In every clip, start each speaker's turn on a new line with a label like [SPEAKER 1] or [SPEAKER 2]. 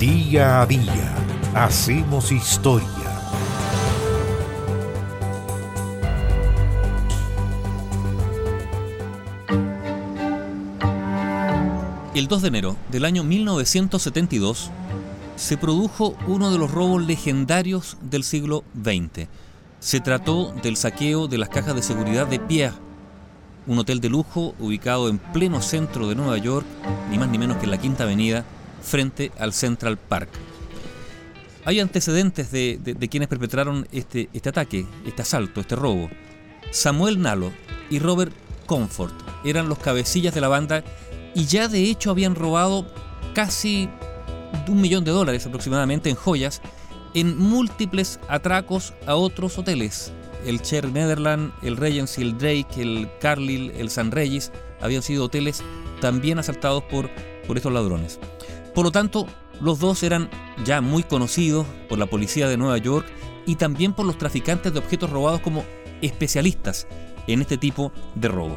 [SPEAKER 1] Día a día hacemos historia.
[SPEAKER 2] El 2 de enero del año 1972 se produjo uno de los robos legendarios del siglo XX. Se trató del saqueo de las cajas de seguridad de Pierre, un hotel de lujo ubicado en pleno centro de Nueva York, ni más ni menos que en la Quinta Avenida, frente al Central Park. Hay antecedentes de, quienes perpetraron este, este ataque, este asalto, este robo. Samuel Nalo y Robert Comfort eran los cabecillas de la banda y ya de hecho habían robado casi un millón de dólares aproximadamente en joyas en múltiples atracos a otros hoteles. El Cher Netherland, el Regency, el Drake, el Carlyle, el San Regis habían sido hoteles también asaltados por, por estos ladrones. Por lo tanto, los dos eran ya muy conocidos por la policía de Nueva York y también por los traficantes de objetos robados como especialistas en este tipo de robo.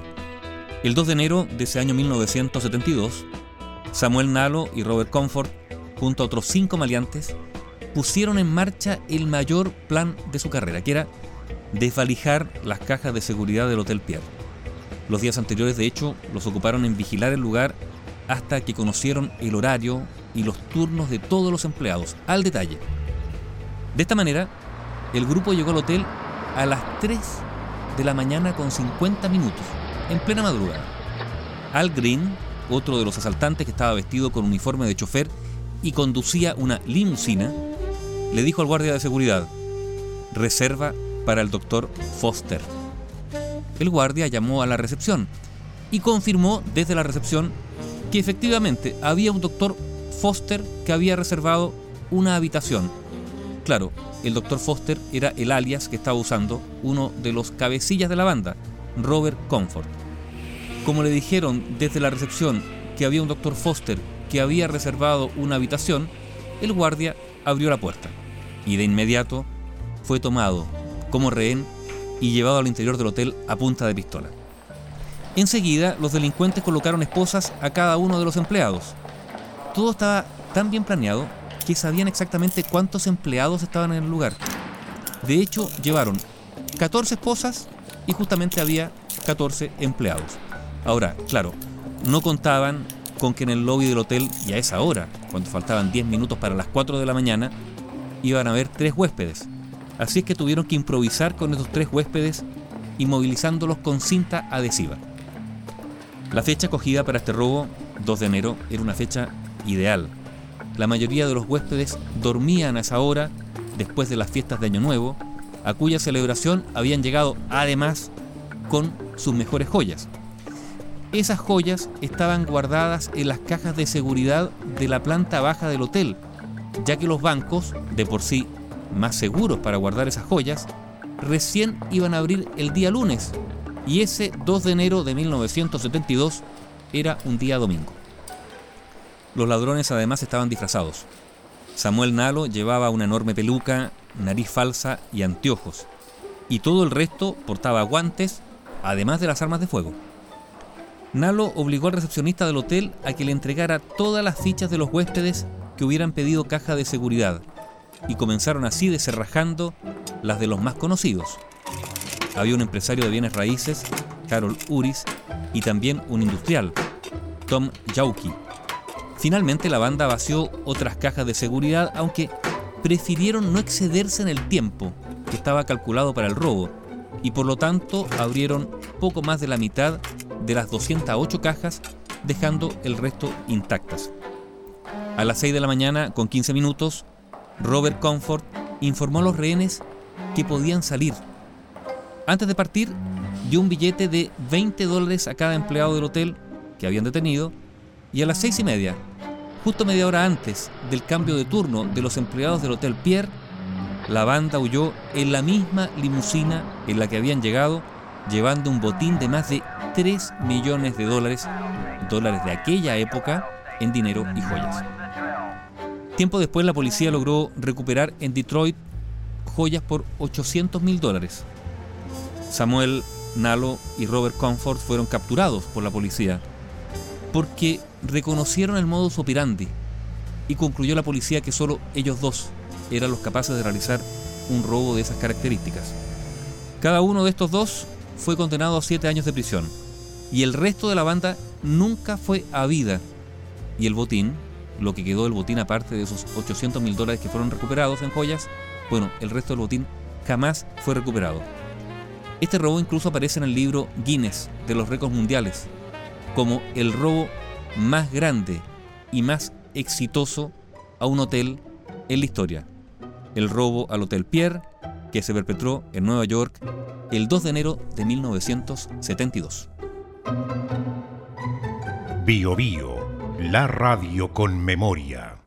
[SPEAKER 2] El 2 de enero de ese año 1972, Samuel Nalo y Robert Comfort junto a otros cinco maleantes, pusieron en marcha el mayor plan de su carrera, que era desvalijar las cajas de seguridad del Hotel Pierre. Los días anteriores, de hecho, los ocuparon en vigilar el lugar hasta que conocieron el horario y los turnos de todos los empleados, al detalle. De esta manera, el grupo llegó al hotel a las 3 de la mañana con 50 minutos, en plena madrugada. Al Green, otro de los asaltantes que estaba vestido con uniforme de chofer, y conducía una limusina, le dijo al guardia de seguridad, reserva para el doctor Foster. El guardia llamó a la recepción y confirmó desde la recepción que efectivamente había un doctor Foster que había reservado una habitación. Claro, el doctor Foster era el alias que estaba usando uno de los cabecillas de la banda, Robert Comfort. Como le dijeron desde la recepción que había un doctor Foster que había reservado una habitación, el guardia abrió la puerta y de inmediato fue tomado como rehén y llevado al interior del hotel a punta de pistola. Enseguida, los delincuentes colocaron esposas a cada uno de los empleados. Todo estaba tan bien planeado que sabían exactamente cuántos empleados estaban en el lugar. De hecho, llevaron 14 esposas y justamente había 14 empleados. Ahora, claro, no contaban con que en el lobby del hotel y a esa hora, cuando faltaban 10 minutos para las 4 de la mañana, iban a haber tres huéspedes. Así es que tuvieron que improvisar con esos tres huéspedes inmovilizándolos con cinta adhesiva. La fecha cogida para este robo, 2 de enero, era una fecha ideal. La mayoría de los huéspedes dormían a esa hora después de las fiestas de Año Nuevo, a cuya celebración habían llegado además con sus mejores joyas. Esas joyas estaban guardadas en las cajas de seguridad de la planta baja del hotel, ya que los bancos, de por sí más seguros para guardar esas joyas, recién iban a abrir el día lunes, y ese 2 de enero de 1972 era un día domingo. Los ladrones además estaban disfrazados. Samuel Nalo llevaba una enorme peluca, nariz falsa y anteojos, y todo el resto portaba guantes, además de las armas de fuego. Nalo obligó al recepcionista del hotel a que le entregara todas las fichas de los huéspedes que hubieran pedido caja de seguridad, y comenzaron así deserrajando las de los más conocidos. Había un empresario de bienes raíces, Carol Uris, y también un industrial, Tom Yauki. Finalmente la banda vació otras cajas de seguridad, aunque prefirieron no excederse en el tiempo que estaba calculado para el robo, y por lo tanto abrieron poco más de la mitad de las 208 cajas, dejando el resto intactas. A las 6 de la mañana, con 15 minutos, Robert Comfort informó a los rehenes que podían salir. Antes de partir, dio un billete de 20 dólares a cada empleado del hotel que habían detenido y a las seis y media, justo media hora antes del cambio de turno de los empleados del Hotel Pierre, la banda huyó en la misma limusina en la que habían llegado, llevando un botín de más de 3 millones de dólares, dólares de aquella época, en dinero y joyas. Tiempo después la policía logró recuperar en Detroit joyas por 800 mil dólares. Samuel Nalo y Robert Comfort fueron capturados por la policía porque reconocieron el modus operandi. y concluyó la policía que solo ellos dos eran los capaces de realizar un robo de esas características. Cada uno de estos dos fue condenado a siete años de prisión y el resto de la banda nunca fue a vida. Y el botín, lo que quedó del botín aparte de esos 800 mil dólares que fueron recuperados en joyas, bueno, el resto del botín jamás fue recuperado. Este robo incluso aparece en el libro Guinness de los récords mundiales como el robo más grande y más exitoso a un hotel en la historia. El robo al Hotel Pierre, que se perpetró en Nueva York el 2 de enero de 1972.
[SPEAKER 1] Bio Bio, la radio con memoria.